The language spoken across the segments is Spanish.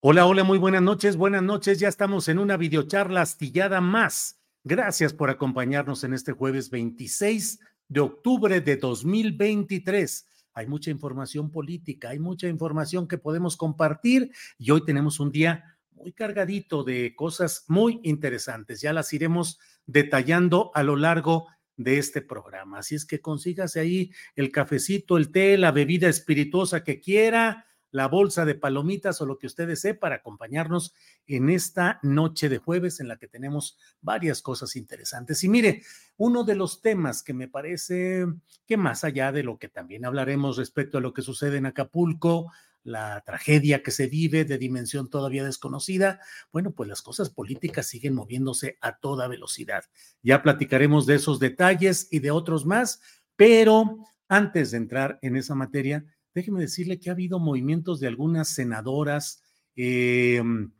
Hola, hola, muy buenas noches, buenas noches. Ya estamos en una videocharla astillada más. Gracias por acompañarnos en este jueves 26 de octubre de 2023. Hay mucha información política, hay mucha información que podemos compartir y hoy tenemos un día muy cargadito de cosas muy interesantes. Ya las iremos detallando a lo largo de este programa. Así es que consígase ahí el cafecito, el té, la bebida espirituosa que quiera la bolsa de palomitas o lo que usted desee para acompañarnos en esta noche de jueves en la que tenemos varias cosas interesantes. Y mire, uno de los temas que me parece que más allá de lo que también hablaremos respecto a lo que sucede en Acapulco, la tragedia que se vive de dimensión todavía desconocida, bueno, pues las cosas políticas siguen moviéndose a toda velocidad. Ya platicaremos de esos detalles y de otros más, pero antes de entrar en esa materia, déjeme decirle que ha habido movimientos de algunas senadoras em,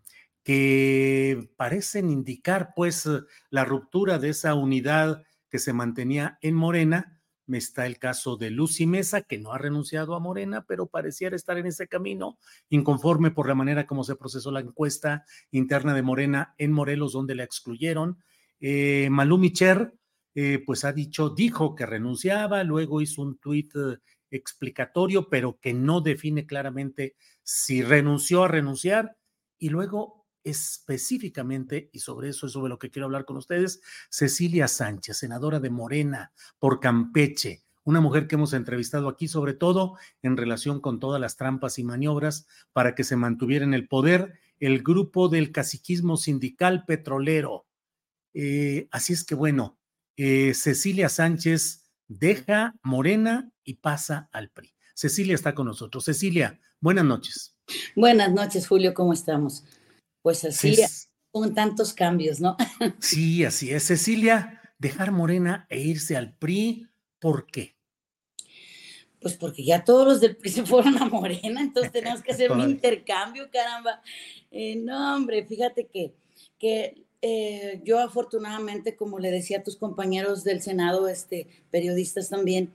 que parecen indicar pues la ruptura de esa unidad que se mantenía en Morena. Está el caso de Lucy Mesa, que no ha renunciado a Morena, pero pareciera estar en ese camino, inconforme por la manera como se procesó la encuesta interna de Morena en Morelos, donde la excluyeron. Eh, Malú Micher, eh, pues ha dicho, dijo que renunciaba, luego hizo un tuit explicatorio, pero que no define claramente si renunció a renunciar y luego específicamente, y sobre eso es sobre lo que quiero hablar con ustedes, Cecilia Sánchez, senadora de Morena por Campeche, una mujer que hemos entrevistado aquí, sobre todo en relación con todas las trampas y maniobras para que se mantuviera en el poder el grupo del caciquismo sindical petrolero. Eh, así es que bueno, eh, Cecilia Sánchez deja Morena y pasa al PRI. Cecilia está con nosotros. Cecilia, buenas noches. Buenas noches, Julio, ¿cómo estamos? Pues así, con tantos cambios, ¿no? sí, así es. Cecilia, dejar Morena e irse al PRI, ¿por qué? Pues porque ya todos los del PRI se fueron a Morena, entonces tenemos que hacer un intercambio, caramba. Eh, no, hombre, fíjate que, que eh, yo afortunadamente, como le decía a tus compañeros del Senado, este, periodistas también,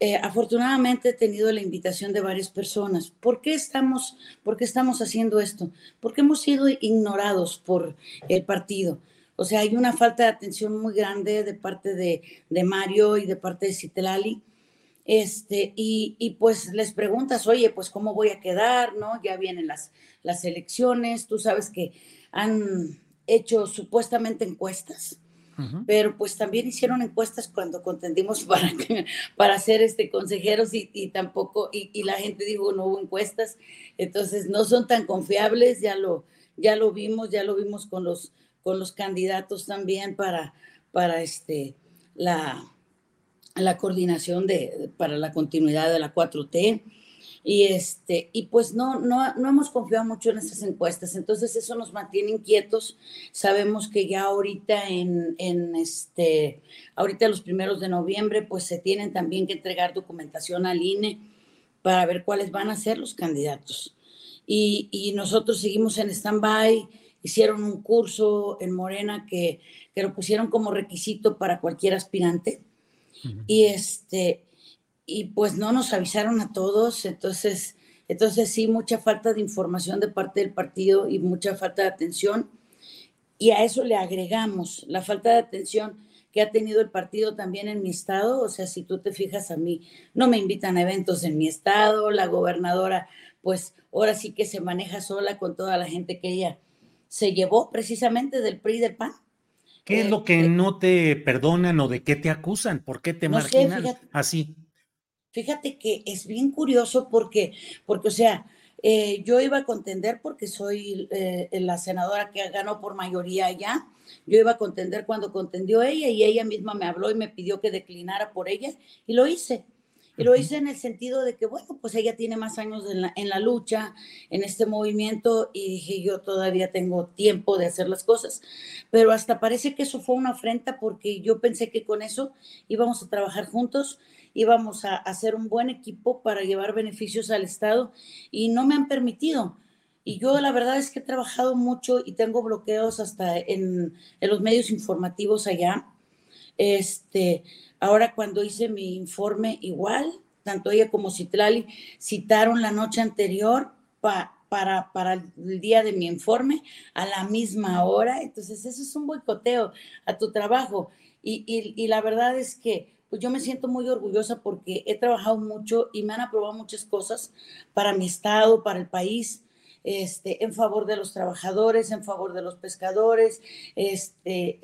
eh, afortunadamente he tenido la invitación de varias personas. ¿Por qué, estamos, ¿Por qué estamos haciendo esto? Porque hemos sido ignorados por el partido. O sea, hay una falta de atención muy grande de parte de, de Mario y de parte de Citlali. Este, y, y, pues les preguntas, oye, pues cómo voy a quedar, ¿no? Ya vienen las, las elecciones, tú sabes que han hecho supuestamente encuestas, pero pues también hicieron encuestas cuando contendimos para, para ser este, consejeros y, tampoco, y, la gente dijo no hubo encuestas, entonces no son tan confiables, ya lo, ya lo vimos, ya lo vimos con los, con los candidatos también para, para este, la, la coordinación de, para la continuidad de la 4T. Y, este, y pues no, no, no hemos confiado mucho en esas encuestas, entonces eso nos mantiene inquietos. Sabemos que ya ahorita en, en este, ahorita los primeros de noviembre, pues se tienen también que entregar documentación al INE para ver cuáles van a ser los candidatos. Y, y nosotros seguimos en stand-by, hicieron un curso en Morena que, que lo pusieron como requisito para cualquier aspirante. Y este, y pues no nos avisaron a todos, entonces, entonces sí, mucha falta de información de parte del partido y mucha falta de atención. Y a eso le agregamos la falta de atención que ha tenido el partido también en mi estado. O sea, si tú te fijas a mí, no me invitan a eventos en mi estado, la gobernadora, pues ahora sí que se maneja sola con toda la gente que ella se llevó precisamente del PRI del PAN. ¿Qué es lo eh, que eh, no te perdonan o de qué te acusan? ¿Por qué te marginan así? Fíjate que es bien curioso porque, porque o sea, eh, yo iba a contender porque soy la senadora que ganó por mayoría allá. Yo iba a contender cuando contendió ella y ella misma me habló y me pidió que declinara por ella y lo hice. Y lo hice en el sentido de que, bueno, pues ella tiene más años en la, en la, lucha, en este movimiento, y dije, yo todavía tengo tiempo de hacer las cosas. Pero hasta parece que eso fue una afrenta porque yo pensé que con eso íbamos a trabajar juntos, íbamos a hacer un buen equipo para llevar beneficios al Estado, y no me han permitido. Y yo la verdad es que he trabajado mucho y tengo bloqueos hasta en, en los medios informativos allá. Este, Ahora cuando hice mi informe igual, tanto ella como Citlali citaron la noche anterior para, para el día de mi informe a la misma hora. Entonces eso es un boicoteo a tu trabajo. Y, y, la verdad es que pues yo me siento muy orgullosa porque he trabajado mucho y me han aprobado muchas cosas para mi estado, para el país este, en favor de los trabajadores, en favor de los pescadores, este,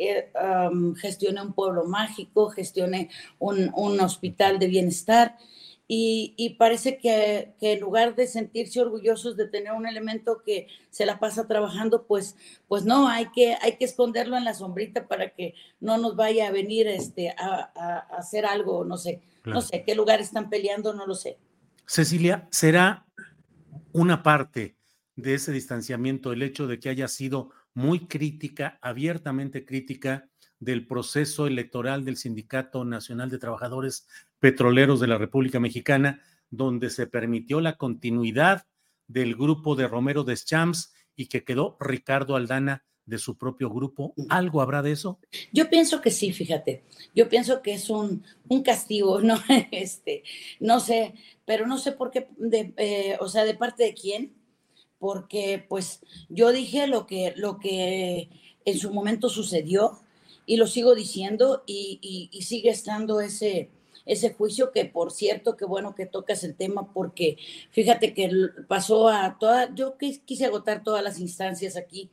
gestioné un pueblo mágico, gestioné un, hospital de bienestar. Y, parece que, en lugar de sentirse orgullosos de tener un elemento que se la pasa trabajando, pues, pues no, hay que, hay que esconderlo en la sombrita para que no nos vaya a venir este, a, hacer algo, no sé, no sé qué lugar están peleando, no lo sé. Cecilia, ¿será una parte de ese distanciamiento el hecho de que haya sido muy crítica, abiertamente crítica del proceso electoral del Sindicato Nacional de Trabajadores Petroleros de la República Mexicana, donde se permitió la continuidad del grupo de Romero Deschamps y que quedó Ricardo Aldana de su propio grupo. ¿Algo habrá de eso? Yo pienso que sí, fíjate. Yo pienso que es un, un castigo, ¿no? Este, no sé, pero no sé por qué, eh, o sea, de parte de quién, porque pues yo dije lo que, lo que en su momento sucedió y lo sigo diciendo y, sigue estando ese, ese juicio que por cierto, qué bueno que tocas el tema porque fíjate que pasó a todas, yo quise agotar todas las instancias aquí,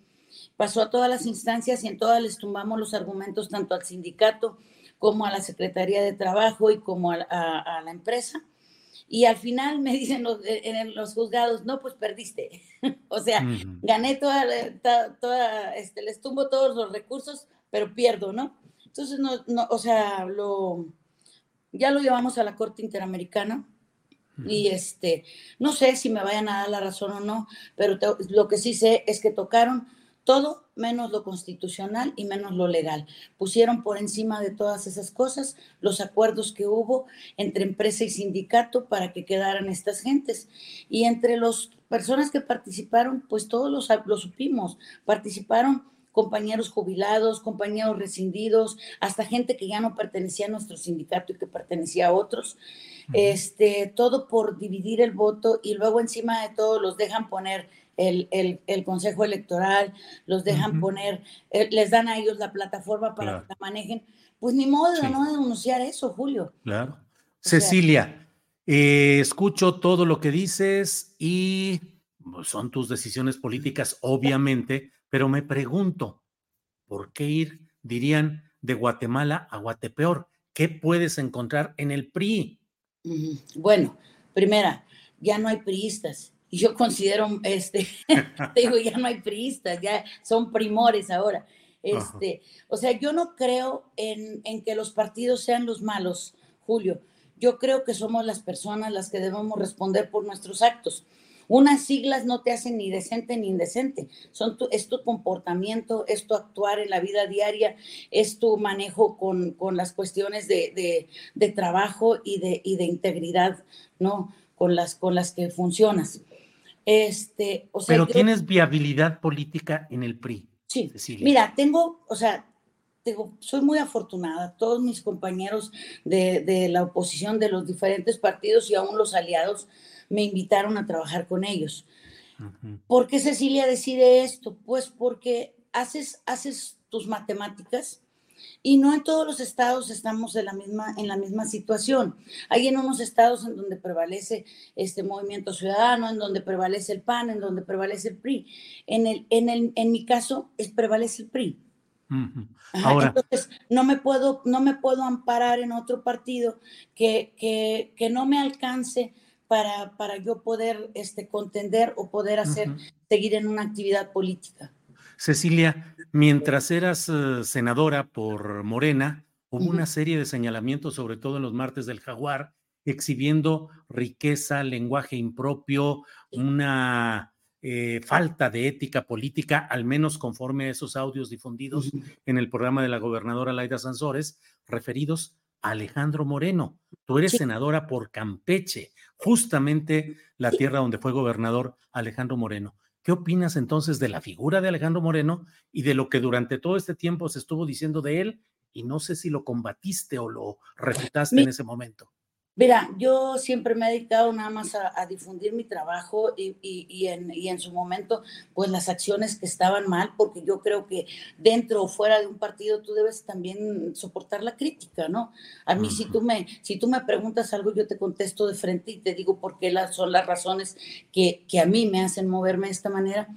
pasó a todas las instancias y en todas les tumbamos los argumentos tanto al sindicato como a la Secretaría de Trabajo y como a la empresa y al final me dicen los, eh, en los juzgados, no, pues perdiste. o sea, gané toda, toda, este, les tumbo todos los recursos, pero pierdo, ¿no? Entonces, no, no, o sea, lo, ya lo llevamos a la Corte Interamericana y este, no sé si me vayan a dar la razón o no, pero lo que sí sé es que tocaron todo menos lo constitucional y menos lo legal. Pusieron por encima de todas esas cosas los acuerdos que hubo entre empresa y sindicato para que quedaran estas gentes. Y entre las personas que participaron, pues todos los, lo supimos, participaron compañeros jubilados, compañeros rescindidos, hasta gente que ya no pertenecía a nuestro sindicato y que pertenecía a otros. Este, todo por dividir el voto y luego encima de todo los dejan poner el, Consejo Electoral, los dejan poner, eh, les dan a ellos la plataforma para que la manejen. Pues ni modo no denunciar eso, Julio. Claro. Cecilia, eh, escucho todo lo que dices y pues, son tus decisiones políticas, obviamente, pero me pregunto, ¿por qué ir, dirían, de Guatemala a Guatepeor? ¿Qué puedes encontrar en el PRI? Bueno, primera, ya no hay priistas y yo considero, este, digo, ya no hay priistas, ya son primores ahora. Este, o sea, yo no creo en, en, que los partidos sean los malos, Julio. Yo creo que somos las personas las que debemos responder por nuestros actos. Unas siglas no te hacen ni decente ni indecente. Son tu, es tu comportamiento, es tu actuar en la vida diaria, es tu manejo con, con las cuestiones de, de, de trabajo y de, y de integridad, ¿no? Con las, con las que funcionas. Este, Pero tienes viabilidad política en el PRI. Sí. Mira, tengo, o sea, digo, soy muy afortunada. Todos mis compañeros de, de, la oposición de los diferentes partidos y aún los aliados me invitaron a trabajar con ellos. ¿Por qué Cecilia decide esto? Pues porque haces, haces tus matemáticas y no en todos los estados estamos en la misma, en la misma situación. Hay en unos estados en donde prevalece este movimiento ciudadano, en donde prevalece el PAN, en donde prevalece el PRI. En, el, en, el, en mi caso, es, prevalece el PRI. Ahora, Entonces, no me, puedo, no me puedo amparar en otro partido que, que, que no me alcance para, para yo poder este, contender o poder hacer, seguir en una actividad política. Cecilia, mientras eras eh, senadora por Morena, hubo una serie de señalamientos, sobre todo en los martes del jaguar, exhibiendo riqueza, lenguaje impropio, una eh, falta de ética política, al menos conforme a esos audios difundidos en el programa de la gobernadora Laida Sansores, referidos Alejandro Moreno. Tú eres senadora por Campeche, justamente la tierra donde fue gobernador Alejandro Moreno. ¿Qué opinas entonces de la figura de Alejandro Moreno y de lo que durante todo este tiempo se estuvo diciendo de él? Y no sé si lo combatiste o lo refutaste en ese momento. Mira, yo siempre me he dedicado nada más a, difundir mi trabajo y, y, en, y, en, su momento, pues las acciones que estaban mal, porque yo creo que dentro o fuera de un partido tú debes también soportar la crítica, ¿no? A mí, si, tú me, si tú me preguntas algo, yo te contesto de frente y te digo por qué las, son las razones que, que a mí me hacen moverme de esta manera.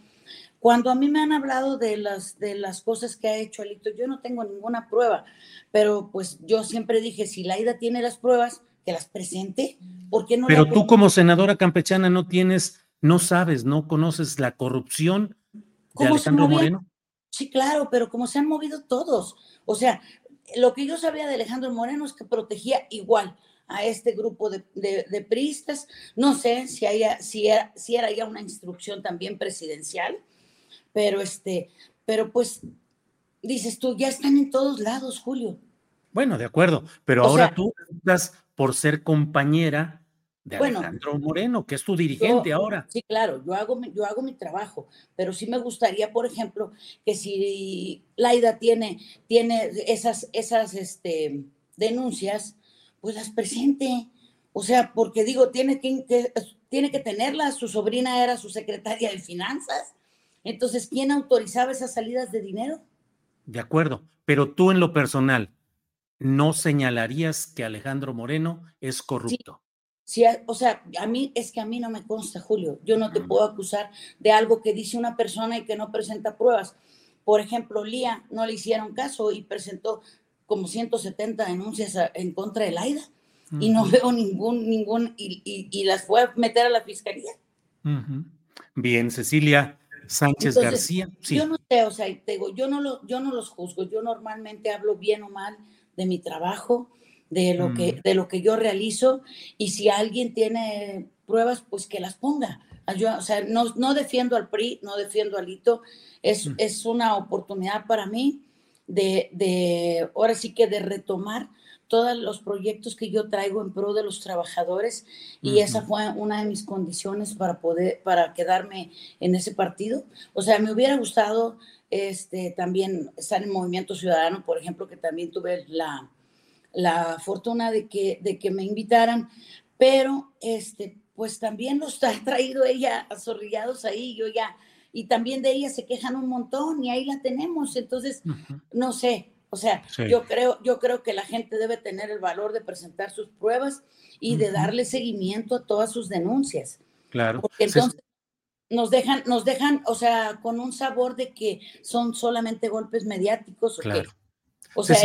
Cuando a mí me han hablado de las, de las cosas que ha hecho Alito, yo no tengo ninguna prueba, pero pues yo siempre dije, si Laida tiene las pruebas, que las presente. ¿Por qué no Pero tú como senadora campechana no tienes, no sabes, no conoces la corrupción de Alejandro Moreno. Sí, claro, pero como se han movido todos. O sea, lo que yo sabía de Alejandro Moreno es que protegía igual a este grupo de, de, priistas. No sé si, haya, si, era, si era ya una instrucción también presidencial, pero, este, pero pues dices tú, ya están en todos lados, Julio. Bueno, de acuerdo, pero ahora tú estás por ser compañera de Alejandro Moreno, que es tu dirigente ahora. Sí, claro, yo hago, yo hago mi trabajo, pero sí me gustaría, por ejemplo, que si Laida tiene, tiene esas, esas este, denuncias, pues las presente. O sea, porque digo, tiene que, que, tiene que tenerlas, su sobrina era su secretaria de finanzas. Entonces, ¿quién autorizaba esas salidas de dinero? De acuerdo, pero tú en lo personal, no señalarías que Alejandro Moreno es corrupto. Sí, o sea, a mí es que a mí no me consta, Julio. Yo no te puedo acusar de algo que dice una persona y que no presenta pruebas. Por ejemplo, Lía no le hicieron caso y presentó como 170 denuncias en contra de Laida y no veo ningún, ningún, y, las fue a meter a la fiscalía. Bien, Cecilia Sánchez García. Yo no sé, o sea, te digo, yo no, lo, yo no los juzgo, yo normalmente hablo bien o mal de mi trabajo, de lo, que, mm. de lo que yo realizo, y si alguien tiene pruebas, pues que las ponga. Yo, o sea, no, no, defiendo al PRI, no defiendo al Lito, es, mm. es una oportunidad para mí de, de, ahora sí que de retomar todos los proyectos que yo traigo en pro de los trabajadores y esa fue una de mis condiciones para poder para quedarme en ese partido. O sea, me hubiera gustado este, también estar en Movimiento Ciudadano, por ejemplo, que también tuve la, la fortuna de que, de que me invitaran, pero este, pues también los ha traído ella azorrillados ahí, yo ya, y también de ella se quejan un montón y ahí la tenemos, entonces, no sé, o sea, yo, creo, yo creo que la gente debe tener el valor de presentar sus pruebas y de darle seguimiento a todas sus denuncias. Claro. Porque entonces nos dejan, nos dejan, o sea, con un sabor de que son solamente golpes mediáticos. Claro. O sea,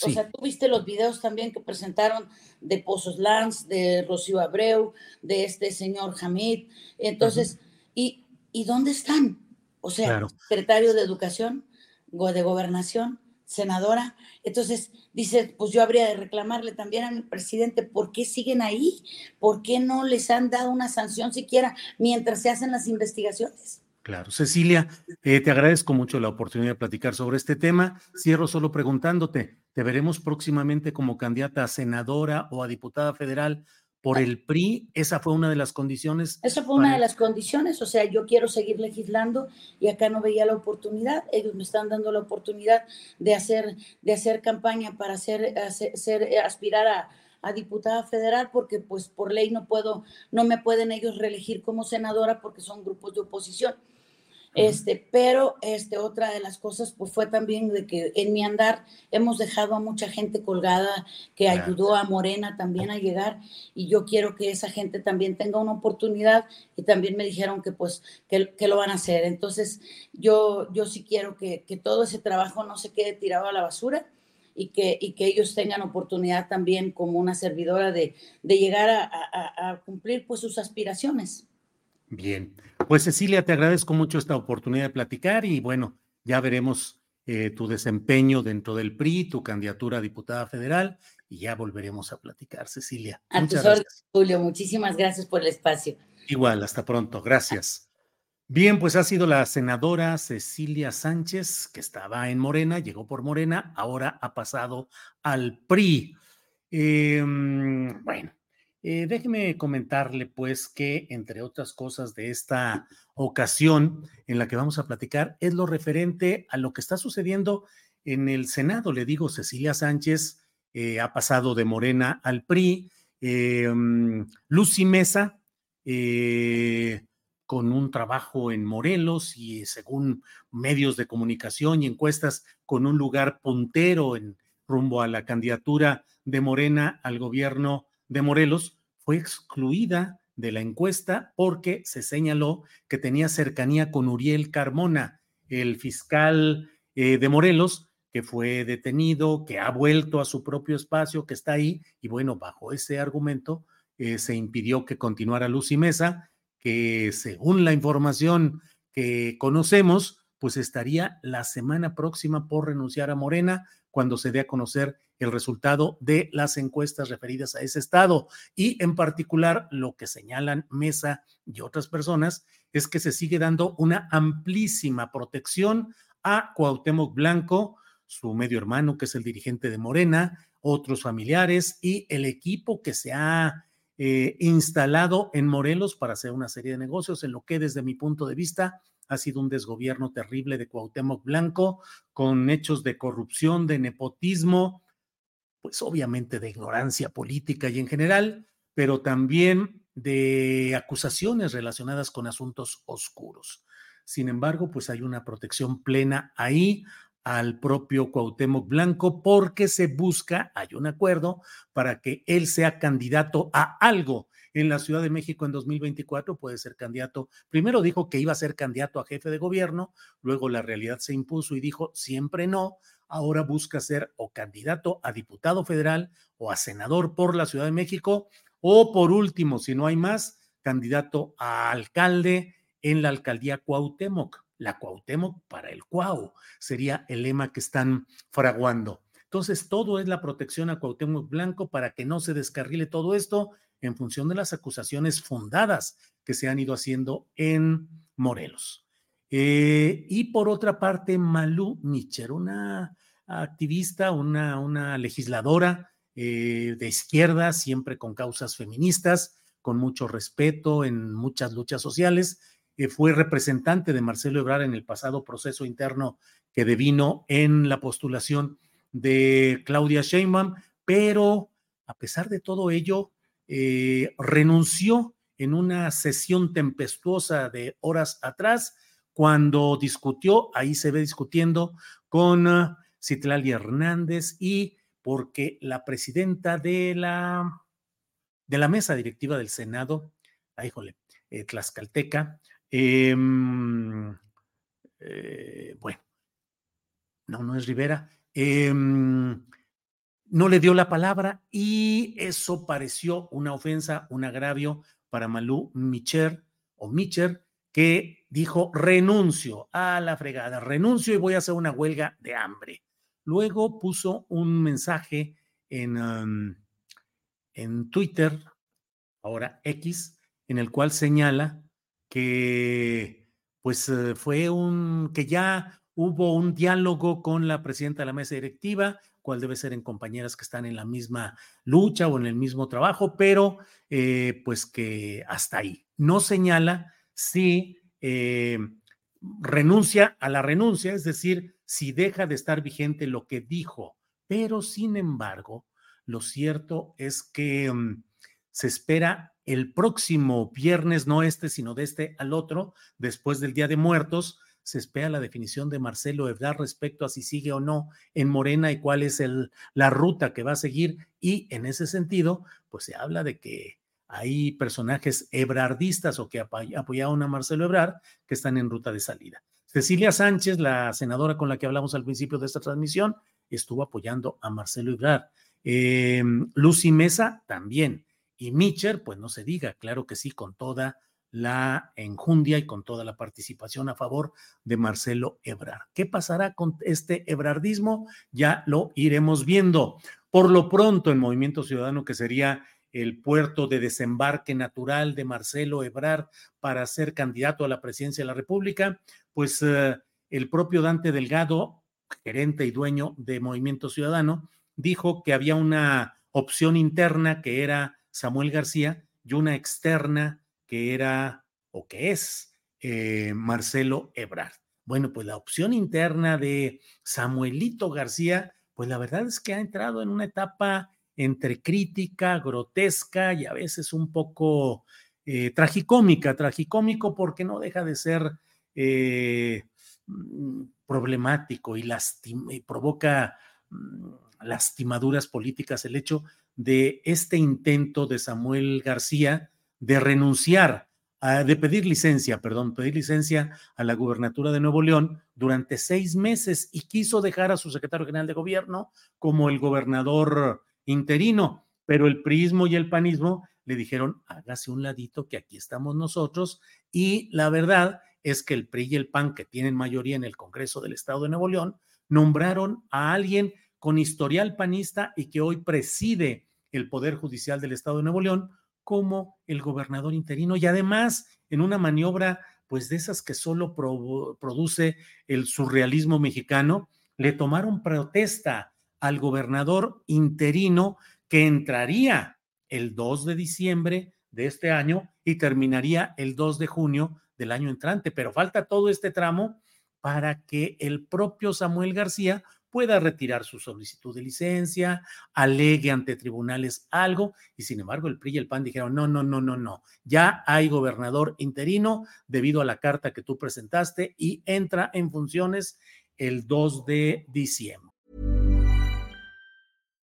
o sea, tú viste los videos también que presentaron de Pozos Lanz, de Rocío Abreu, de este señor Hamid. Entonces, ¿y, ¿y dónde están? O sea, secretario de Educación, de Gobernación, senadora. Entonces dice, pues yo habría de reclamarle también al presidente, ¿por qué siguen ahí? ¿Por qué no les han dado una sanción siquiera mientras se hacen las investigaciones? Claro, Cecilia, eh, te agradezco mucho la oportunidad de platicar sobre este tema. Cierro solo preguntándote, ¿te veremos próximamente como candidata a senadora o a diputada federal por el PRI, esa fue una de las condiciones. Esa fue una de las condiciones, o sea, yo quiero seguir legislando y acá no veía la oportunidad, ellos me están dando la oportunidad de hacer, de hacer campaña para hacer, hacer, aspirar a, a diputada federal porque pues por ley no puedo, no me pueden ellos reelegir como senadora porque son grupos de oposición. Este, pero este, otra de las cosas pues, fue también de que en mi andar hemos dejado a mucha gente colgada que ayudó a Morena también a llegar y yo quiero que esa gente también tenga una oportunidad y también me dijeron que pues que, que lo van a hacer. Entonces yo, yo sí quiero que, que, todo ese trabajo no se quede tirado a la basura y que, y que ellos tengan oportunidad también como una servidora de, de llegar a, a, a cumplir pues sus aspiraciones. Bien, pues Cecilia, te agradezco mucho esta oportunidad de platicar y bueno, ya veremos eh, tu desempeño dentro del PRI, tu candidatura a diputada federal y ya volveremos a platicar, Cecilia. A Muchas gracias. Julio, muchísimas gracias por el espacio. Igual, hasta pronto, gracias. Bien, pues ha sido la senadora Cecilia Sánchez, que estaba en Morena, llegó por Morena, ahora ha pasado al PRI. Em, bueno, eh, déjeme comentarle, pues, que entre otras cosas de esta ocasión en la que vamos a platicar es lo referente a lo que está sucediendo en el Senado. Le digo, Cecilia Sánchez eh, ha pasado de Morena al PRI, eh, Lucy Mesa, con un trabajo en Morelos y según medios de comunicación y encuestas, con un lugar puntero en rumbo a la candidatura de Morena al gobierno de Morelos, fue excluida de la encuesta porque se señaló que tenía cercanía con Uriel Carmona, el fiscal eh, de Morelos, que fue detenido, que ha vuelto a su propio espacio, que está ahí, y bueno, bajo ese argumento eh, se impidió que continuara Lucy Mesa, que según la información que conocemos, pues estaría la semana próxima por renunciar a Morena cuando se dé a conocer el resultado de las encuestas referidas a ese estado. Y en particular, lo que señalan Mesa y otras personas es que se sigue dando una amplísima protección a Cuauhtémoc Blanco, su medio hermano, que es el dirigente de Morena, otros familiares y el equipo que se ha eh, instalado en Morelos para hacer una serie de negocios, en lo que desde mi punto de vista ha sido un desgobierno terrible de Cuauhtémoc Blanco, con hechos de corrupción, de nepotismo, pues obviamente de ignorancia política y en general, pero también de acusaciones relacionadas con asuntos oscuros. Sin embargo, pues hay una protección plena ahí al propio Cuauhtémoc Blanco porque se busca, hay un acuerdo para que él sea candidato a algo en la Ciudad de México en 2024, puede ser candidato. Primero dijo que iba a ser candidato a jefe de gobierno, luego la realidad se impuso y dijo siempre no. Ahora busca ser o candidato a diputado federal o a senador por la Ciudad de México, o por último, si no hay más, candidato a alcalde en la alcaldía Cuauhtémoc. La Cuauhtémoc para el Cuau sería el lema que están fraguando. Entonces, todo es la protección a Cuauhtémoc Blanco para que no se descarrile todo esto en función de las acusaciones fundadas que se han ido haciendo en Morelos. Eh, y por otra parte, Malú Micher, una activista, una, una legisladora eh, de izquierda, siempre con causas feministas, con mucho respeto en muchas luchas sociales, eh, fue representante de Marcelo Ebrard en el pasado proceso interno que devino en la postulación de Claudia Sheinbaum, pero a pesar de todo ello, eh, renunció en una sesión tempestuosa de horas atrás cuando discutió, ahí se ve discutiendo con Citlali Hernández y porque la presidenta de la, de la mesa directiva del Senado, ah, híjole, eh, Tlaxcalteca, em, eh, bueno, no, no es Rivera, em, no le dio la palabra y eso pareció una ofensa, un agravio para Malú Micher o Micher, que dijo renuncio a la fregada, renuncio y voy a hacer una huelga de hambre. Luego puso un mensaje en, en Twitter, ahora X, en el cual señala que pues eh, fue un, que ya hubo un diálogo con la presidenta de la mesa directiva, cuál debe ser en compañeras que están en la misma lucha o en el mismo trabajo, pero eh, pues que hasta ahí. No señala si eh, renuncia a la renuncia, es decir, si deja de estar vigente lo que dijo, pero sin embargo, lo cierto es que mm, se espera el próximo viernes, no este, sino de este al otro, después del Día de Muertos, se espera la definición de Marcelo Ebrard respecto a si sigue o no en Morena y cuál es la ruta que va a seguir. Y en ese sentido, pues se habla de que hay personajes ebrardistas o que apoyaron a Marcelo Ebrard que están en ruta de salida. Cecilia Sánchez, la senadora con la que hablamos al principio de esta transmisión, estuvo apoyando a Marcelo Ebrard. Eh, Lucy Mesa también. Y Mitcher, pues no se diga, claro que sí, con toda la enjundia y con toda la participación a favor de Marcelo Ebrard. ¿Qué pasará con este ebrardismo? Ya lo iremos viendo. Por lo pronto, el Movimiento Ciudadano, que sería el puerto de desembarque natural de Marcelo Ebrard para ser candidato a la presidencia de la República, pues eh, el propio Dante Delgado, gerente y dueño de Movimiento Ciudadano, dijo que había una opción interna que era Samuel García y una externa que era o que es eh, Marcelo Ebrard. Bueno, pues la opción interna de Samuelito García, pues la verdad es que ha entrado en una etapa entre crítica, grotesca y a veces un poco eh, tragicómica, tragicómico porque no deja de ser eh, mm, problemático y, provoca mm, lastimaduras políticas el hecho de este intento de Samuel García de renunciar, de pedir licencia, perdón, pedir licencia a la gubernatura de Nuevo León durante seis meses y quiso dejar a su secretario general de gobierno como el gobernador interino, pero el prismo y el panismo le dijeron, hágase un ladito que aquí estamos nosotros y la verdad es que el PRI y el PAN, que tienen mayoría en el Congreso del Estado de Nuevo León, nombraron a alguien con historial panista y que hoy preside el Poder Judicial del Estado de Nuevo León como el gobernador interino. Y además en una maniobra pues de esas que solo produce el surrealismo mexicano, le tomaron protesta al gobernador interino que entraría el 2 de diciembre de este año y terminaría el 2 de junio del año entrante. Pero falta todo este tramo para que el propio Samuel García pueda retirar su solicitud de licencia, alegue ante tribunales algo, y sin embargo el PRI y el PAN dijeron, no, no, no, no, no, ya hay gobernador interino debido a la carta que tú presentaste y entra en funciones el 2 de diciembre.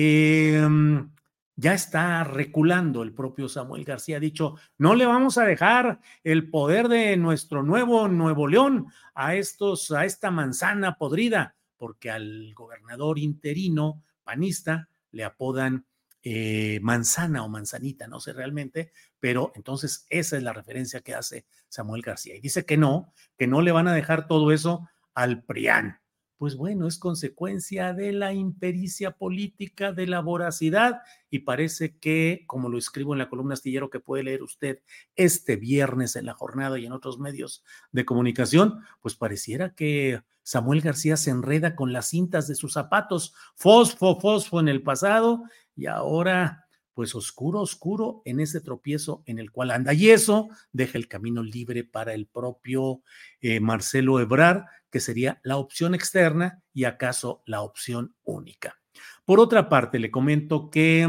Eh, ya está reculando el propio Samuel García. Ha dicho, no le vamos a dejar el poder de nuestro nuevo Nuevo León a, estos, a esta manzana podrida, porque al gobernador interino panista le apodan eh, manzana o manzanita, no sé realmente, pero entonces esa es la referencia que hace Samuel García. Y dice que no, que no le van a dejar todo eso al PRIAN pues bueno, es consecuencia de la impericia política, de la voracidad, y parece que, como lo escribo en la columna astillero que puede leer usted este viernes en la jornada y en otros medios de comunicación, pues pareciera que Samuel García se enreda con las cintas de sus zapatos, fosfo, fosfo en el pasado, y ahora pues oscuro, oscuro en ese tropiezo en el cual anda. Y eso deja el camino libre para el propio eh, Marcelo Ebrar, que sería la opción externa y acaso la opción única. Por otra parte, le comento que,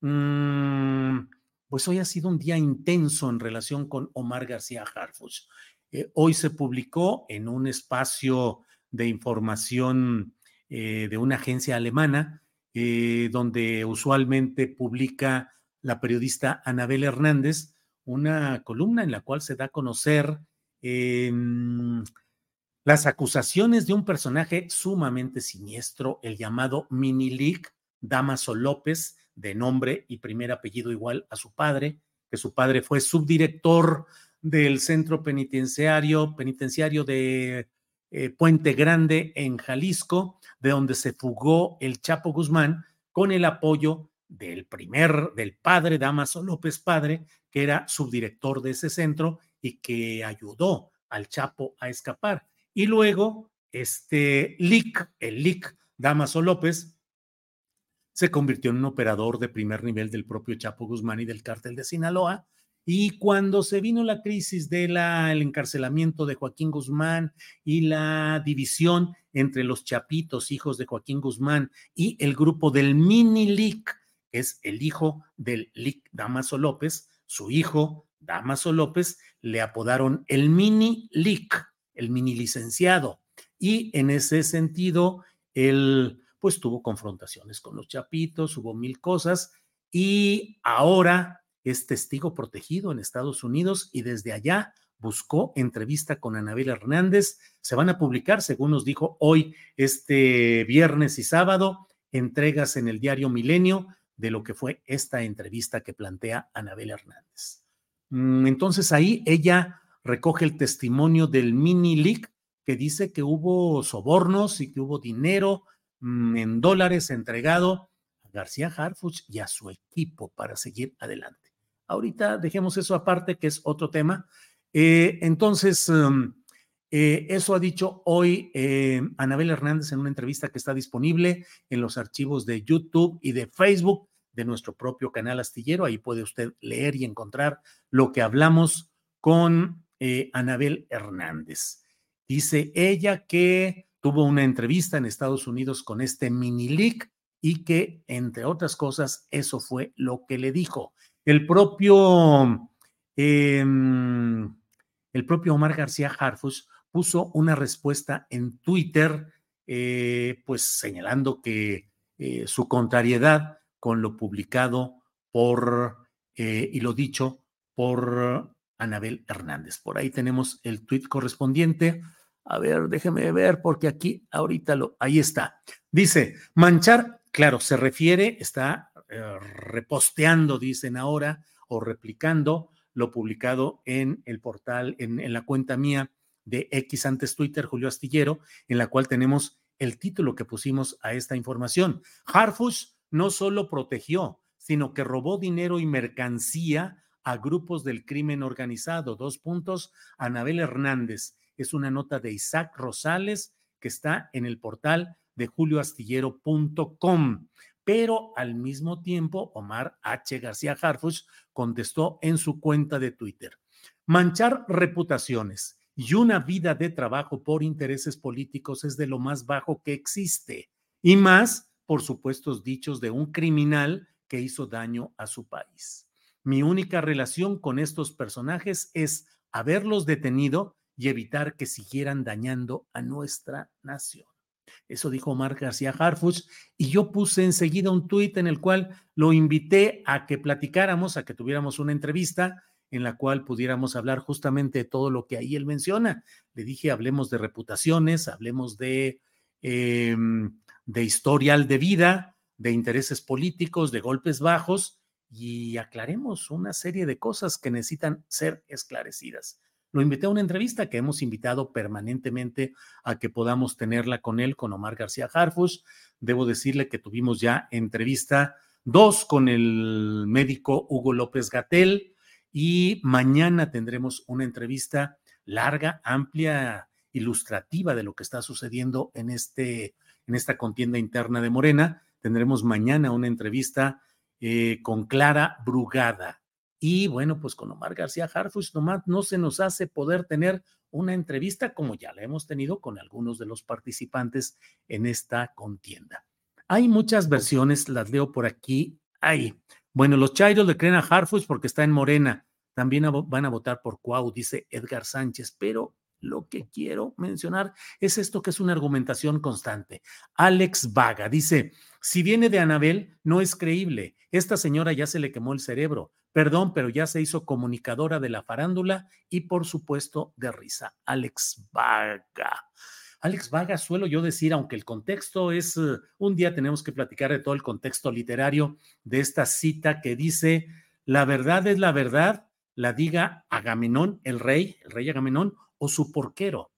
mm, pues hoy ha sido un día intenso en relación con Omar García Harfuch. Eh, hoy se publicó en un espacio de información eh, de una agencia alemana, eh, donde usualmente publica la periodista Anabel Hernández, una columna en la cual se da a conocer em, las acusaciones de un personaje sumamente siniestro, el llamado Minilic Damaso López, de nombre y primer apellido igual a su padre, que su padre fue subdirector del centro penitenciario, penitenciario de eh, Puente Grande en Jalisco, de donde se fugó el Chapo Guzmán con el apoyo del primer, del padre Damaso López Padre, que era subdirector de ese centro y que ayudó al Chapo a escapar. Y luego, este LIC, el LIC Damaso López, se convirtió en un operador de primer nivel del propio Chapo Guzmán y del cártel de Sinaloa, y cuando se vino la crisis del encarcelamiento de Joaquín Guzmán y la división entre los chapitos, hijos de Joaquín Guzmán, y el grupo del mini LIC, que es el hijo del LIC Damaso López, su hijo Damaso López, le apodaron el mini LIC, el mini licenciado. Y en ese sentido, él pues tuvo confrontaciones con los chapitos, hubo mil cosas, y ahora es testigo protegido en Estados Unidos y desde allá buscó entrevista con Anabel Hernández. Se van a publicar, según nos dijo hoy, este viernes y sábado, entregas en el diario Milenio de lo que fue esta entrevista que plantea Anabel Hernández. Mm, entonces ahí ella recoge el testimonio del mini leak que dice que hubo sobornos y que hubo dinero mm, en dólares entregado a García Harfuch y a su equipo para seguir adelante. Ahorita dejemos eso aparte, que es otro tema. Eh, entonces, em, eh, eso ha dicho hoy eh, Anabel Hernández en una entrevista que está disponible en los archivos de YouTube y de Facebook de nuestro propio canal astillero. Ahí puede usted leer y encontrar lo que hablamos con Anabel Hernández. Dice ella que tuvo una entrevista en Estados Unidos con este mini leak y que, entre otras cosas, eso fue lo que le dijo. El propio, em, el propio Omar García Harfus puso una respuesta en Twitter, eh, pues señalando que eh, su contrariedad con lo publicado por, eh, y lo dicho por Anabel Hernández. Por ahí tenemos el tweet correspondiente. A ver, déjeme ver, porque aquí ahorita lo, ahí está. Dice, manchar, claro, se refiere, está eh, reposteando, dicen ahora, o replicando lo publicado en el portal, en, la cuenta mía de X antes Twitter, Julio Astillero, en la cual tenemos el título que pusimos a esta información. Harfush no solo protegió, sino que robó dinero y mercancía a grupos del crimen organizado. Dos puntos, Anabel Hernández. Es una nota de Isaac Rosales que está en el portal de julioastillero.com pero al mismo tiempo Omar H. García Harfuch contestó en su cuenta de Twitter, manchar reputaciones y una vida de trabajo por intereses políticos es de lo más bajo que existe, y más por supuestos dichos de un criminal que hizo daño a su país. Mi única relación con estos personajes es haberlos detenido y evitar que siguieran dañando a nuestra nación. Eso dijo Omar García Harfuch y yo puse enseguida un tuit en el cual lo invité a que platicáramos, a que tuviéramos una entrevista en la cual pudiéramos hablar justamente de todo lo que ahí él menciona. Le dije, hablemos de reputaciones, hablemos de, em, de historial de vida, de intereses políticos, de golpes bajos y aclaremos una serie de cosas que necesitan ser esclarecidas lo invité a una entrevista que hemos invitado permanentemente a que podamos tenerla con él, con Omar García Harfus. Debo decirle que tuvimos ya entrevista dos con el médico Hugo López Gatel y mañana tendremos una entrevista larga, amplia, ilustrativa de lo que está sucediendo en, este, en esta contienda interna de Morena. Tendremos mañana una entrevista eh, con Clara Brugada. Y bueno, pues con Omar García Harfuch nomás no se nos hace poder tener una entrevista como ya la hemos tenido con algunos de los participantes en esta contienda. Hay muchas versiones, las leo por aquí. Hay. Bueno, los Chairos le creen a Harfuch porque está en Morena. También van a votar por Cuau, dice Edgar Sánchez, pero lo que quiero mencionar es esto que es una argumentación constante. Alex Vaga dice, si viene de Anabel, no es creíble. Esta señora ya se le quemó el cerebro. Perdón, pero ya se hizo comunicadora de la farándula y por supuesto de risa. Alex Vaga. Alex Vaga, suelo yo decir, aunque el contexto es, eh, un día tenemos que platicar de todo el contexto literario de esta cita que dice, la verdad es la verdad, la diga Agamenón, el rey, el rey Agamenón, o su porquero.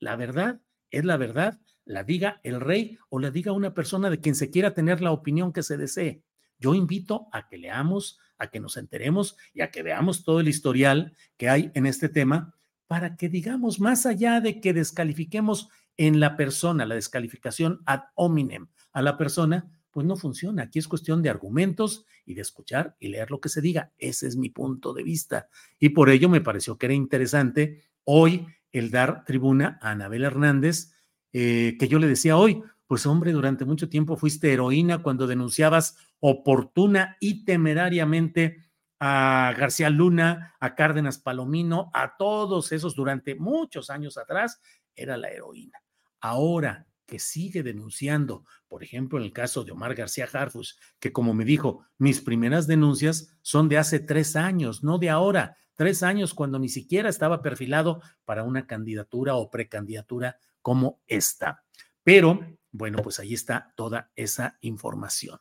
La verdad es la verdad, la diga el rey o la diga una persona de quien se quiera tener la opinión que se desee. Yo invito a que leamos, a que nos enteremos y a que veamos todo el historial que hay en este tema para que digamos, más allá de que descalifiquemos en la persona, la descalificación ad hominem a la persona, pues no funciona. Aquí es cuestión de argumentos y de escuchar y leer lo que se diga. Ese es mi punto de vista. Y por ello me pareció que era interesante hoy el dar tribuna a Anabel Hernández, eh, que yo le decía hoy, pues hombre, durante mucho tiempo fuiste heroína cuando denunciabas oportuna y temerariamente a García Luna, a Cárdenas Palomino, a todos esos durante muchos años atrás, era la heroína. Ahora que sigue denunciando, por ejemplo, en el caso de Omar García Harfus, que como me dijo, mis primeras denuncias son de hace tres años, no de ahora, tres años cuando ni siquiera estaba perfilado para una candidatura o precandidatura como esta. Pero, bueno, pues ahí está toda esa información.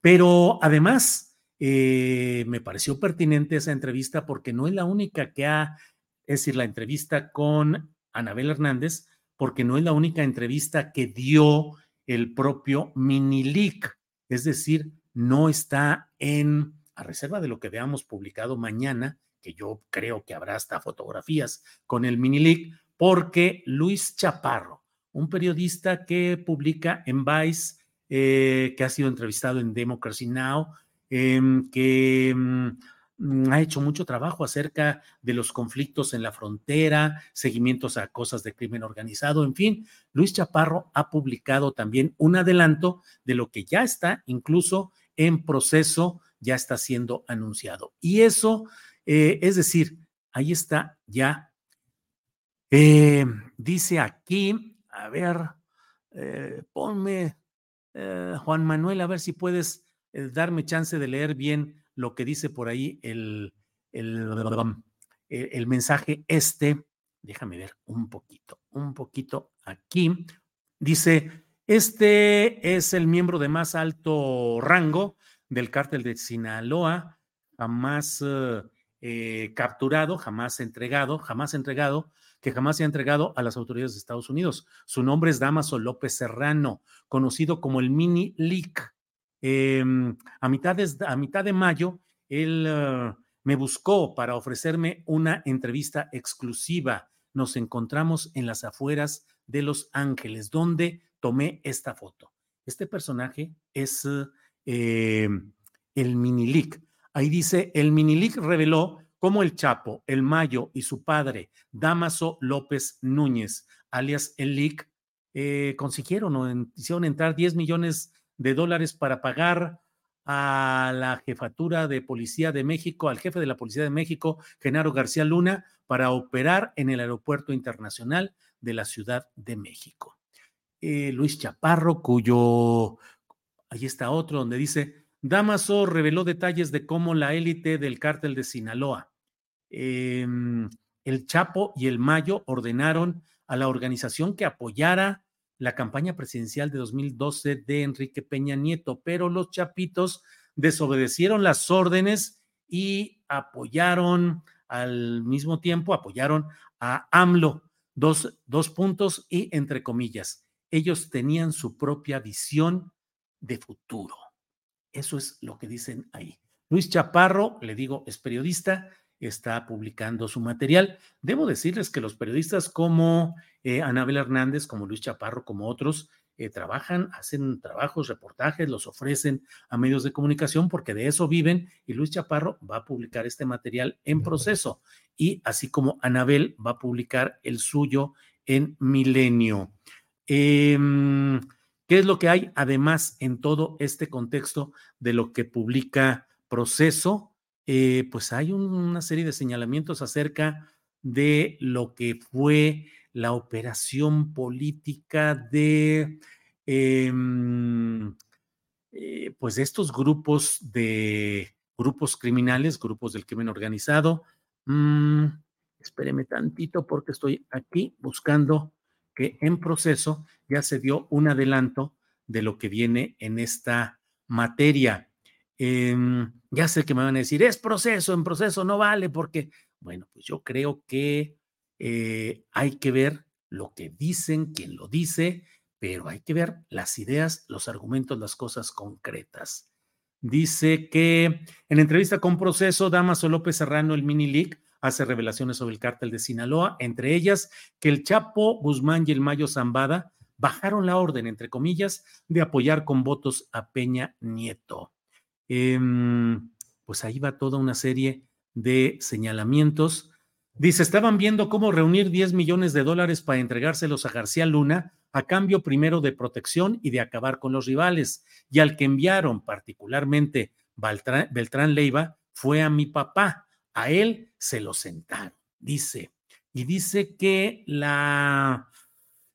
Pero además, eh, me pareció pertinente esa entrevista porque no es la única que ha, es decir, la entrevista con Anabel Hernández, porque no es la única entrevista que dio el propio Minilic, es decir, no está en, a reserva de lo que veamos publicado mañana, que yo creo que habrá hasta fotografías con el Minilic, porque Luis Chaparro, un periodista que publica en Vice, eh, que ha sido entrevistado en Democracy Now, em, que mm, ha hecho mucho trabajo acerca de los conflictos en la frontera, seguimientos a cosas de crimen organizado, en fin, Luis Chaparro ha publicado también un adelanto de lo que ya está incluso en proceso, ya está siendo anunciado. Y eso eh, es decir, ahí está ya. Eh, dice aquí, a ver, eh, ponme, Juan Manuel, a ver si puedes darme chance de leer bien lo que dice por ahí el, el, el mensaje este. Déjame ver un poquito, un poquito aquí. Dice, este es el miembro de más alto rango del cártel de Sinaloa, jamás eh, capturado, jamás entregado, jamás entregado, que jamás se ha entregado a las autoridades de Estados Unidos. Su nombre es Damaso López Serrano, conocido como el Mini Leak. Em, a, mitad de, a mitad de mayo, él ah, me buscó para ofrecerme una entrevista exclusiva. Nos encontramos en las afueras de Los Ángeles, donde tomé esta foto. Este personaje es eh, el Mini Leak. Ahí dice, el Minilic reveló cómo el Chapo, el Mayo y su padre, Damaso López Núñez, alias el LIC, eh, consiguieron o hicieron entrar 10 millones de dólares para pagar a la jefatura de policía de México, al jefe de la policía de México, Genaro García Luna, para operar en el aeropuerto internacional de la Ciudad de México. Eh, Luis Chaparro, cuyo, ahí está otro, donde dice, Damaso reveló detalles de cómo la élite del cártel de Sinaloa, em, el Chapo y el Mayo ordenaron a la organización que apoyara la campaña presidencial de 2012 de Enrique Peña Nieto, pero los chapitos desobedecieron las órdenes y apoyaron al mismo tiempo, apoyaron a AMLO. Dos, dos puntos y entre comillas, ellos tenían su propia visión de futuro. Eso es lo que dicen ahí. Luis Chaparro, le digo, es periodista, está publicando su material. Debo decirles que los periodistas como eh, Anabel Hernández, como Luis Chaparro, como otros, eh, trabajan, hacen trabajos, reportajes, los ofrecen a medios de comunicación porque de eso viven y Luis Chaparro va a publicar este material en proceso y así como Anabel va a publicar el suyo en Milenio. Em, ¿Qué es lo que hay además en todo este contexto de lo que publica Proceso? Eh, pues hay una serie de señalamientos acerca de lo que fue la operación política de, em, eh, pues estos grupos de grupos criminales, grupos del crimen organizado. Mm, espéreme tantito porque estoy aquí buscando que en proceso ya se dio un adelanto de lo que viene en esta materia. Em, ya sé que me van a decir, es proceso, en proceso no vale porque, bueno, pues yo creo que eh, hay que ver lo que dicen, quién lo dice, pero hay que ver las ideas, los argumentos, las cosas concretas. Dice que en entrevista con Proceso, Damaso López Serrano, el mini league, hace revelaciones sobre el cártel de Sinaloa, entre ellas que el Chapo Guzmán y el Mayo Zambada bajaron la orden, entre comillas, de apoyar con votos a Peña Nieto. Em, pues ahí va toda una serie de señalamientos Dice, estaban viendo cómo reunir 10 millones de dólares para entregárselos a García Luna a cambio primero de protección y de acabar con los rivales. Y al que enviaron particularmente Beltrán, Leiva fue a mi papá. A él se lo sentaron, dice. Y dice que la,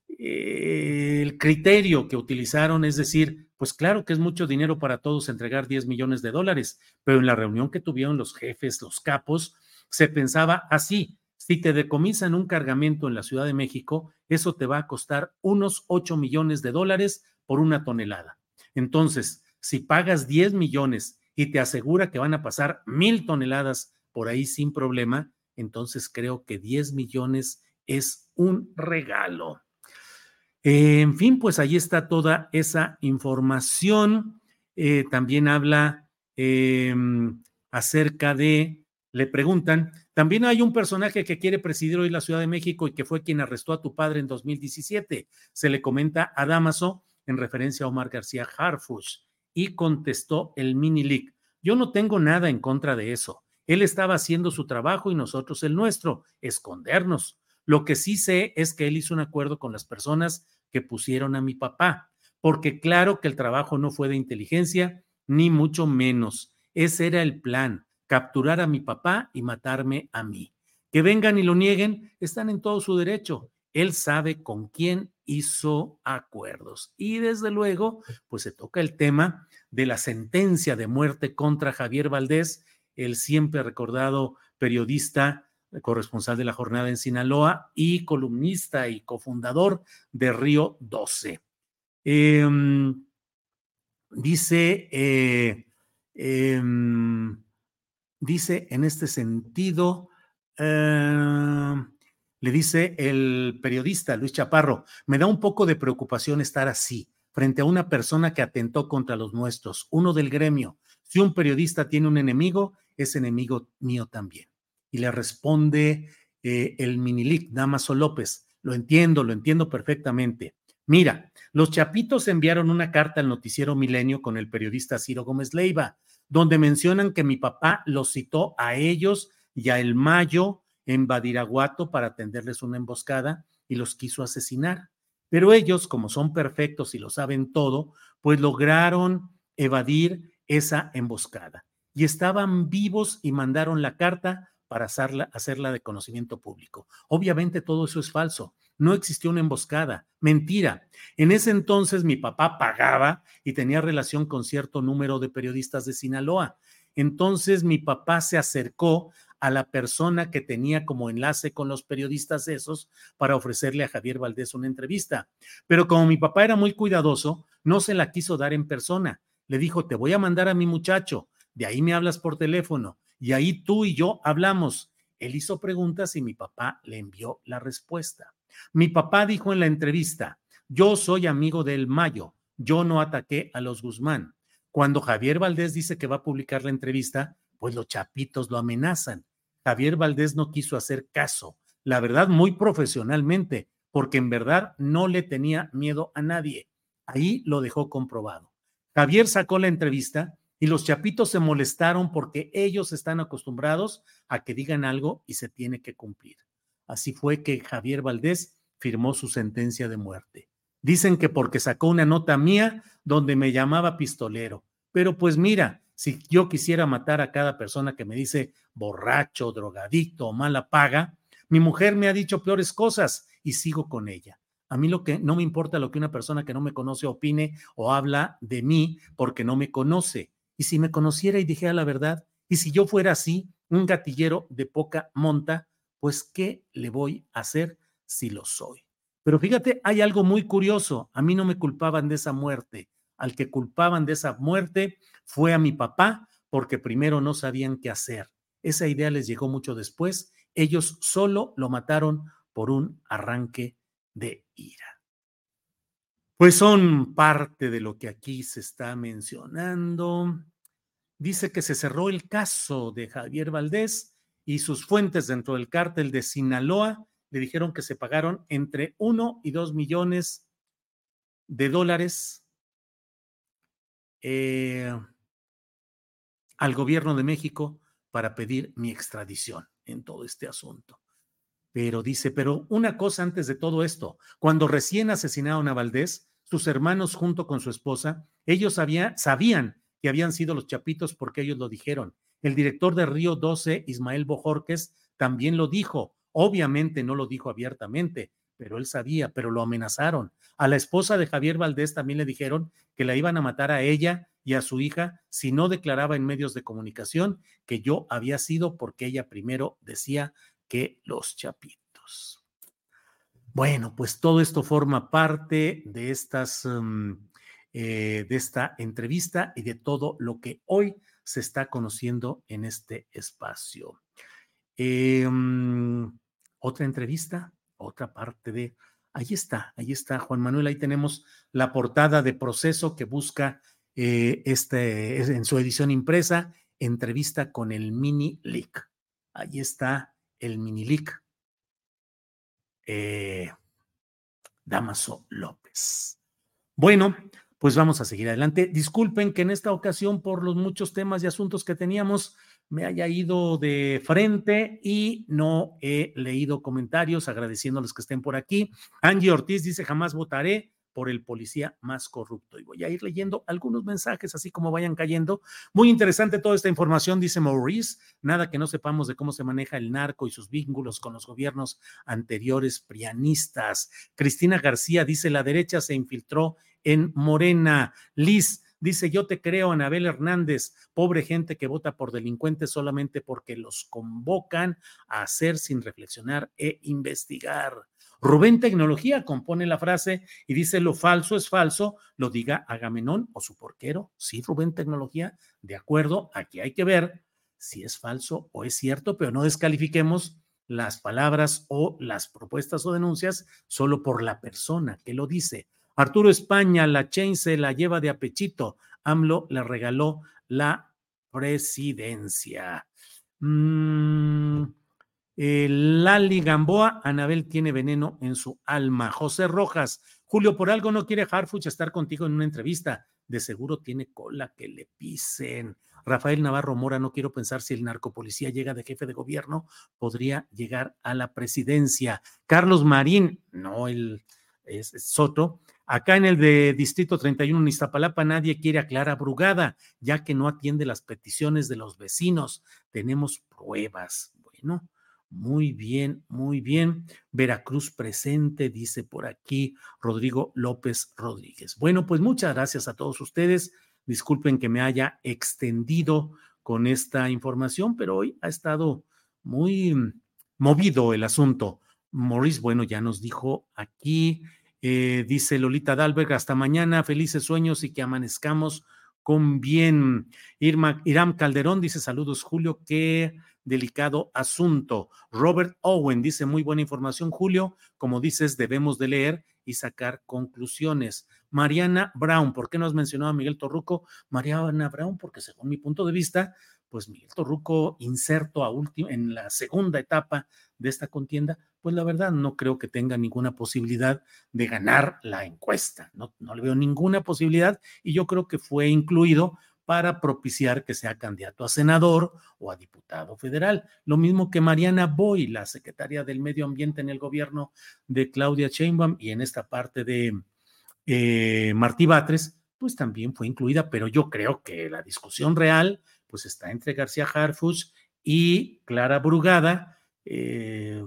eh, el criterio que utilizaron es decir, pues claro que es mucho dinero para todos entregar 10 millones de dólares, pero en la reunión que tuvieron los jefes, los capos, se pensaba así, si te decomisan un cargamento en la Ciudad de México, eso te va a costar unos 8 millones de dólares por una tonelada. Entonces, si pagas 10 millones y te asegura que van a pasar mil toneladas por ahí sin problema, entonces creo que 10 millones es un regalo. En fin, pues ahí está toda esa información. Eh, también habla em, acerca de le preguntan, también hay un personaje que quiere presidir hoy la Ciudad de México y que fue quien arrestó a tu padre en 2017. Se le comenta a Damaso en referencia a Omar García Harfush y contestó el mini leak. Yo no tengo nada en contra de eso. Él estaba haciendo su trabajo y nosotros el nuestro, escondernos. Lo que sí sé es que él hizo un acuerdo con las personas que pusieron a mi papá, porque claro que el trabajo no fue de inteligencia, ni mucho menos. Ese era el plan capturar a mi papá y matarme a mí. Que vengan y lo nieguen, están en todo su derecho. Él sabe con quién hizo acuerdos. Y desde luego, pues se toca el tema de la sentencia de muerte contra Javier Valdés, el siempre recordado periodista, corresponsal de la jornada en Sinaloa y columnista y cofundador de Río 12. Em, dice, eh, em, dice en este sentido, em, le dice el periodista Luis Chaparro, me da un poco de preocupación estar así, frente a una persona que atentó contra los nuestros, uno del gremio. Si un periodista tiene un enemigo, es enemigo mío también. Y le responde eh, el minilic, Damaso López, lo entiendo, lo entiendo perfectamente. Mira, los Chapitos enviaron una carta al noticiero Milenio con el periodista Ciro Gómez Leiva donde mencionan que mi papá los citó a ellos y a El Mayo en Badiraguato para tenderles una emboscada y los quiso asesinar. Pero ellos, como son perfectos y lo saben todo, pues lograron evadir esa emboscada. Y estaban vivos y mandaron la carta para hacerla, hacerla de conocimiento público. Obviamente todo eso es falso no existió una emboscada. Mentira. En ese entonces mi papá pagaba y tenía relación con cierto número de periodistas de Sinaloa. Entonces mi papá se acercó a la persona que tenía como enlace con los periodistas esos para ofrecerle a Javier Valdés una entrevista. Pero como mi papá era muy cuidadoso, no se la quiso dar en persona. Le dijo, te voy a mandar a mi muchacho, de ahí me hablas por teléfono y ahí tú y yo hablamos. Él hizo preguntas y mi papá le envió la respuesta. Mi papá dijo en la entrevista, yo soy amigo del Mayo, yo no ataqué a los Guzmán. Cuando Javier Valdés dice que va a publicar la entrevista, pues los chapitos lo amenazan. Javier Valdés no quiso hacer caso, la verdad muy profesionalmente, porque en verdad no le tenía miedo a nadie. Ahí lo dejó comprobado. Javier sacó la entrevista y los chapitos se molestaron porque ellos están acostumbrados a que digan algo y se tiene que cumplir. Así fue que Javier Valdés firmó su sentencia de muerte. Dicen que porque sacó una nota mía donde me llamaba pistolero. Pero pues mira, si yo quisiera matar a cada persona que me dice borracho, drogadicto o mala paga, mi mujer me ha dicho peores cosas y sigo con ella. A mí lo que no me importa lo que una persona que no me conoce opine o habla de mí porque no me conoce. Y si me conociera y dijera la verdad, y si yo fuera así, un gatillero de poca monta, pues ¿qué le voy a hacer si lo soy? Pero fíjate, hay algo muy curioso. A mí no me culpaban de esa muerte. Al que culpaban de esa muerte fue a mi papá, porque primero no sabían qué hacer. Esa idea les llegó mucho después. Ellos solo lo mataron por un arranque de ira. Pues son parte de lo que aquí se está mencionando. Dice que se cerró el caso de Javier Valdés y sus fuentes dentro del cártel de Sinaloa le dijeron que se pagaron entre uno y dos millones de dólares eh, al gobierno de México para pedir mi extradición en todo este asunto. Pero dice, pero una cosa antes de todo esto, cuando recién asesinaron a Valdés, sus hermanos junto con su esposa, ellos sabían que habían sido los chapitos porque ellos lo dijeron. El director de Río 12, Ismael Bojorques, también lo dijo. Obviamente no lo dijo abiertamente, pero él sabía, pero lo amenazaron. A la esposa de Javier Valdés también le dijeron que la iban a matar a ella y a su hija si no declaraba en medios de comunicación que yo había sido porque ella primero decía que los chapitos. Bueno, pues todo esto forma parte de estas, mm, eh, de esta entrevista y de todo lo que hoy se está conociendo en este espacio. Eh, otra entrevista, otra parte de... Ahí está, ahí está, Juan Manuel, ahí tenemos la portada de proceso que busca eh, este, en su edición impresa, entrevista con el mini leak. Ahí está el mini leak. Eh, Damaso López. Bueno, pues vamos a seguir adelante. Disculpen que en esta ocasión, por los muchos temas y asuntos que teníamos, me haya ido de frente y no he leído comentarios agradeciéndoles que estén por aquí. Angie Ortiz dice, jamás votaré por el policía más corrupto. Y voy a ir leyendo algunos mensajes así como vayan cayendo. Muy interesante toda esta información, dice Maurice. Nada que no sepamos de cómo se maneja el narco y sus vínculos con los gobiernos anteriores prianistas. Cristina García dice, la derecha se infiltró en Morena. Liz, Dice, yo te creo, Anabel Hernández, pobre gente que vota por delincuentes solamente porque los convocan a hacer sin reflexionar e investigar. Rubén Tecnología compone la frase y dice, lo falso es falso, lo diga Agamenón o su porquero. Sí, Rubén Tecnología, de acuerdo, aquí hay que ver si es falso o es cierto, pero no descalifiquemos las palabras o las propuestas o denuncias solo por la persona que lo dice. Arturo España, la chain se la lleva de apechito. AMLO le regaló la presidencia. Mm, Lali Gamboa, Anabel tiene veneno en su alma. José Rojas, Julio, por algo no quiere Harfuch estar contigo en una entrevista. De seguro tiene cola que le pisen. Rafael Navarro Mora, no quiero pensar si el narcopolicía llega de jefe de gobierno, podría llegar a la presidencia. Carlos Marín, no, el es Soto, Acá en el de Distrito 31 en Iztapalapa nadie quiere a Clara Brugada, ya que no atiende las peticiones de los vecinos. Tenemos pruebas. Bueno, muy bien, muy bien. Veracruz presente, dice por aquí Rodrigo López Rodríguez. Bueno, pues muchas gracias a todos ustedes. Disculpen que me haya extendido con esta información, pero hoy ha estado muy movido el asunto. Morris, bueno, ya nos dijo aquí eh, dice Lolita Dalberg, hasta mañana, felices sueños y que amanezcamos con bien. Irma, Iram Calderón dice saludos, Julio, qué delicado asunto. Robert Owen dice muy buena información, Julio. Como dices, debemos de leer y sacar conclusiones. Mariana Brown, ¿por qué no has mencionado a Miguel Torruco? Mariana Brown, porque según mi punto de vista, pues Miguel Torruco inserto a último, en la segunda etapa de esta contienda, pues la verdad no creo que tenga ninguna posibilidad de ganar la encuesta, no, no le veo ninguna posibilidad y yo creo que fue incluido para propiciar que sea candidato a senador o a diputado federal. Lo mismo que Mariana Boy, la secretaria del Medio Ambiente en el gobierno de Claudia Sheinbaum y en esta parte de eh, Martí Batres, pues también fue incluida, pero yo creo que la discusión real pues está entre García Harfuch y Clara Brugada, eh,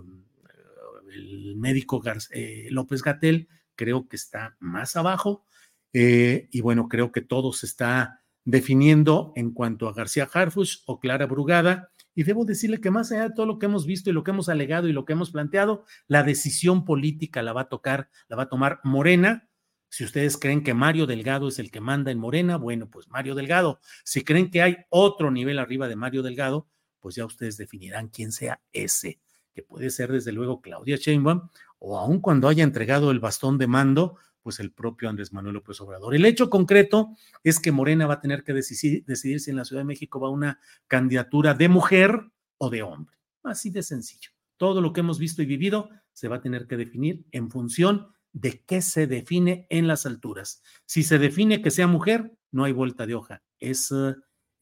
el médico eh, López Gatel creo que está más abajo y bueno, creo que todo se está definiendo en cuanto a García Harfuch o Clara Brugada. Y debo decirle que más allá de todo lo que hemos visto y lo que hemos alegado y lo que hemos planteado, la decisión política la va a tocar, la va a tomar Morena. Si ustedes creen que Mario Delgado es el que manda en Morena, bueno, pues Mario Delgado. Si creen que hay otro nivel arriba de Mario Delgado, pues ya ustedes definirán quién sea ese, que puede ser desde luego Claudia Sheinbaum o aun cuando haya entregado el bastón de mando, pues el propio Andrés Manuel López Obrador. El hecho concreto es que Morena va a tener que decidir, decidir si en la Ciudad de México va una candidatura de mujer o de hombre. Así de sencillo. Todo lo que hemos visto y vivido se va a tener que definir en función de qué se define en las alturas. Si se define que sea mujer, no hay vuelta de hoja. Es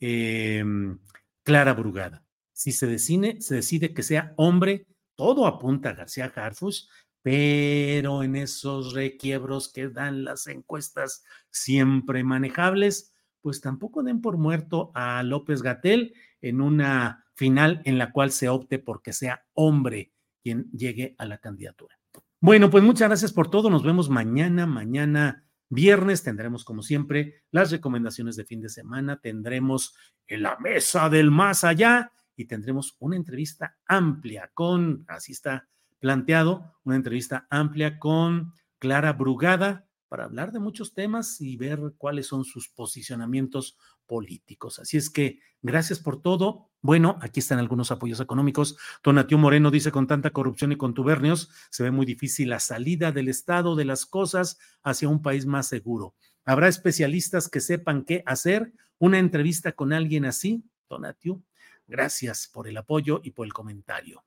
em, clara brugada. Si se decide, se decide que sea hombre, todo apunta a García Harfuch pero en esos requiebros que dan las encuestas siempre manejables, pues tampoco den por muerto a López Gatel en una final en la cual se opte porque sea hombre quien llegue a la candidatura. Bueno, pues muchas gracias por todo. Nos vemos mañana, mañana viernes tendremos como siempre las recomendaciones de fin de semana, tendremos en la mesa del más allá y tendremos una entrevista amplia con, así está planteado una entrevista amplia con Clara Brugada para hablar de muchos temas y ver cuáles son sus posicionamientos políticos. Así es que gracias por todo. Bueno, aquí están algunos apoyos económicos. Tonatiu Moreno dice, con tanta corrupción y contubernios, se ve muy difícil la salida del estado de las cosas hacia un país más seguro. ¿Habrá especialistas que sepan qué hacer? ¿Una entrevista con alguien así? Tonatiu, gracias por el apoyo y por el comentario.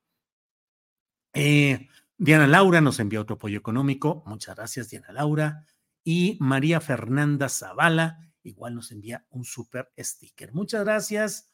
Eh, Diana Laura nos envió otro apoyo económico. Muchas gracias, Diana Laura. Y María Fernanda Zavala igual nos envía un super sticker. Muchas gracias.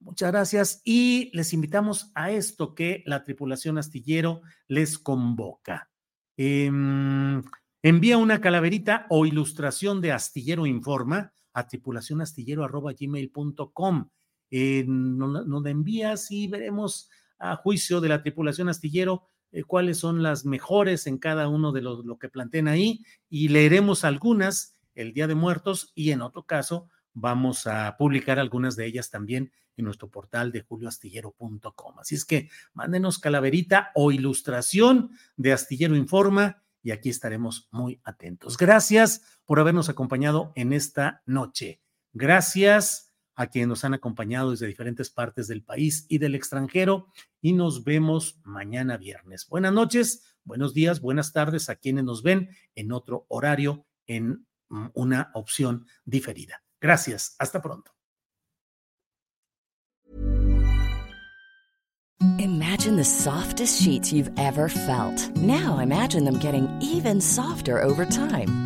Muchas gracias. Y les invitamos a esto que la tripulación astillero les convoca. Em, envía una calaverita o ilustración de Astillero Informa a tripulacionastillero.gmail.com. Eh, nos, nos envías y veremos a juicio de la tripulación astillero eh, cuáles son las mejores en cada uno de los, lo que planteen ahí y leeremos algunas el Día de Muertos y en otro caso vamos a publicar algunas de ellas también en nuestro portal de julioastillero.com. Así es que mándenos calaverita o ilustración de Astillero Informa y aquí estaremos muy atentos. Gracias por habernos acompañado en esta noche. Gracias a quienes nos han acompañado desde diferentes partes del país y del extranjero y nos vemos mañana viernes. Buenas noches, buenos días, buenas tardes a quienes nos ven en otro horario, en mm, una opción diferida. Gracias, hasta pronto. Imagine the softest sheets you've ever felt. Now imagine them getting even softer over time.